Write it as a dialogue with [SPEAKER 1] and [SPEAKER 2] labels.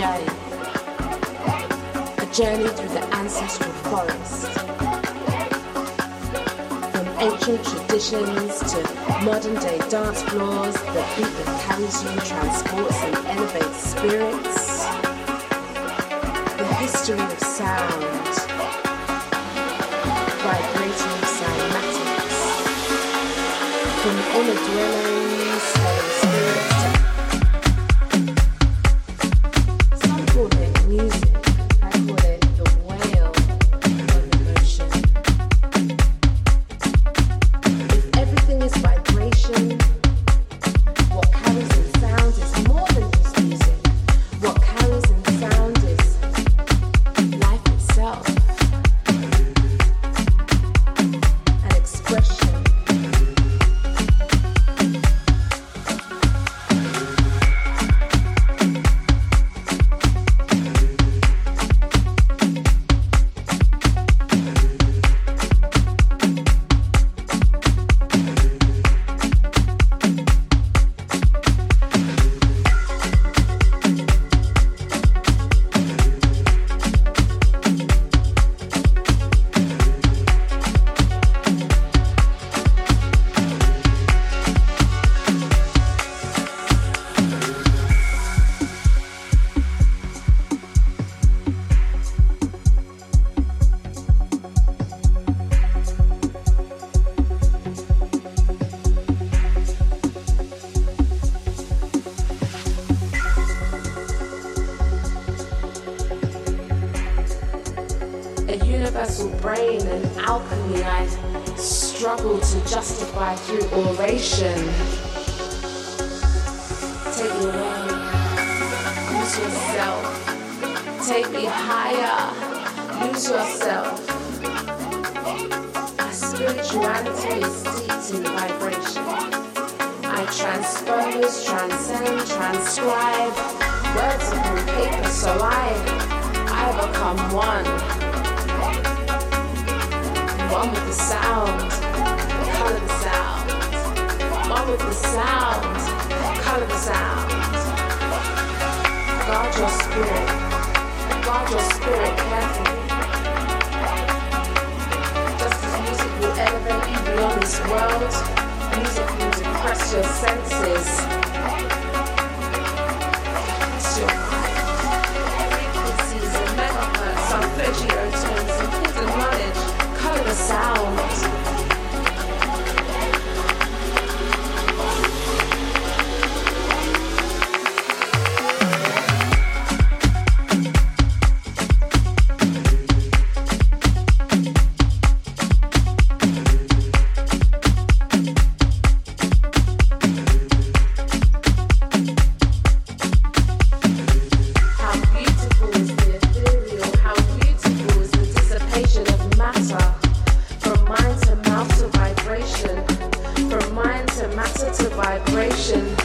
[SPEAKER 1] journey. A journey through the ancestral forest. From ancient traditions to modern day dance floors, the beat that carries you, transports and elevates spirits. The history of sound. Vibrating cymatics. From inner dwellings, An universal brain and alchemy I struggle to justify through oration. Take me away, lose yourself, take me higher, lose yourself. My spirituality is steeped in vibration. I transpose, transcend, transcribe words upon paper so I I become one. One with the sound, color the sound. One with the sound, color the sound. Guard your spirit, guard your spirit carefully. Just as music will elevate you beyond this world, music will depress your senses. Vibration,